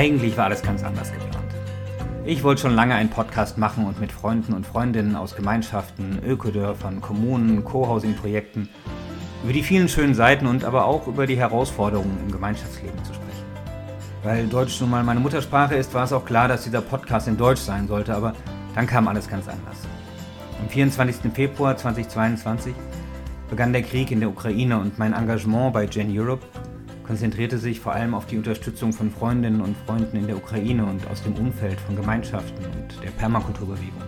Eigentlich war alles ganz anders geplant. Ich wollte schon lange einen Podcast machen und mit Freunden und Freundinnen aus Gemeinschaften, Ökodörfern, Kommunen, Co-Housing-Projekten über die vielen schönen Seiten und aber auch über die Herausforderungen im Gemeinschaftsleben zu sprechen. Weil Deutsch nun mal meine Muttersprache ist, war es auch klar, dass dieser Podcast in Deutsch sein sollte, aber dann kam alles ganz anders. Am 24. Februar 2022 begann der Krieg in der Ukraine und mein Engagement bei Gen Europe konzentrierte sich vor allem auf die Unterstützung von Freundinnen und Freunden in der Ukraine und aus dem Umfeld von Gemeinschaften und der Permakulturbewegung.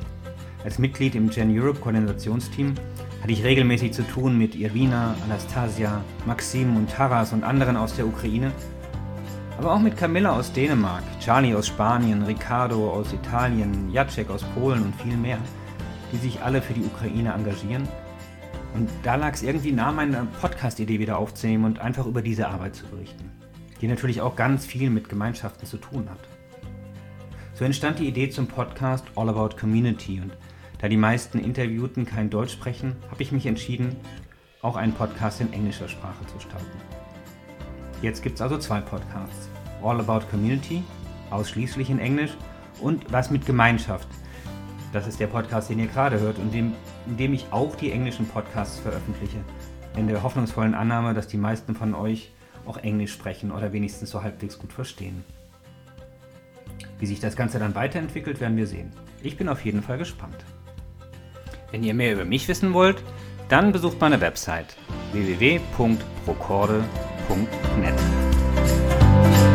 Als Mitglied im Gen Europe Koordinationsteam hatte ich regelmäßig zu tun mit Irina, Anastasia, Maxim und Taras und anderen aus der Ukraine, aber auch mit Camilla aus Dänemark, Charlie aus Spanien, Ricardo aus Italien, Jacek aus Polen und viel mehr, die sich alle für die Ukraine engagieren und da lag es irgendwie nah, meine Podcast-Idee wieder aufzunehmen und einfach über diese Arbeit zu berichten, die natürlich auch ganz viel mit Gemeinschaften zu tun hat. So entstand die Idee zum Podcast All About Community und da die meisten Interviewten kein Deutsch sprechen, habe ich mich entschieden, auch einen Podcast in englischer Sprache zu starten. Jetzt gibt es also zwei Podcasts. All About Community, ausschließlich in Englisch, und Was mit Gemeinschaft, das ist der Podcast, den ihr gerade hört und dem, in dem ich auch die englischen Podcasts veröffentliche. In der hoffnungsvollen Annahme, dass die meisten von euch auch Englisch sprechen oder wenigstens so halbwegs gut verstehen. Wie sich das Ganze dann weiterentwickelt, werden wir sehen. Ich bin auf jeden Fall gespannt. Wenn ihr mehr über mich wissen wollt, dann besucht meine Website www.procorde.net.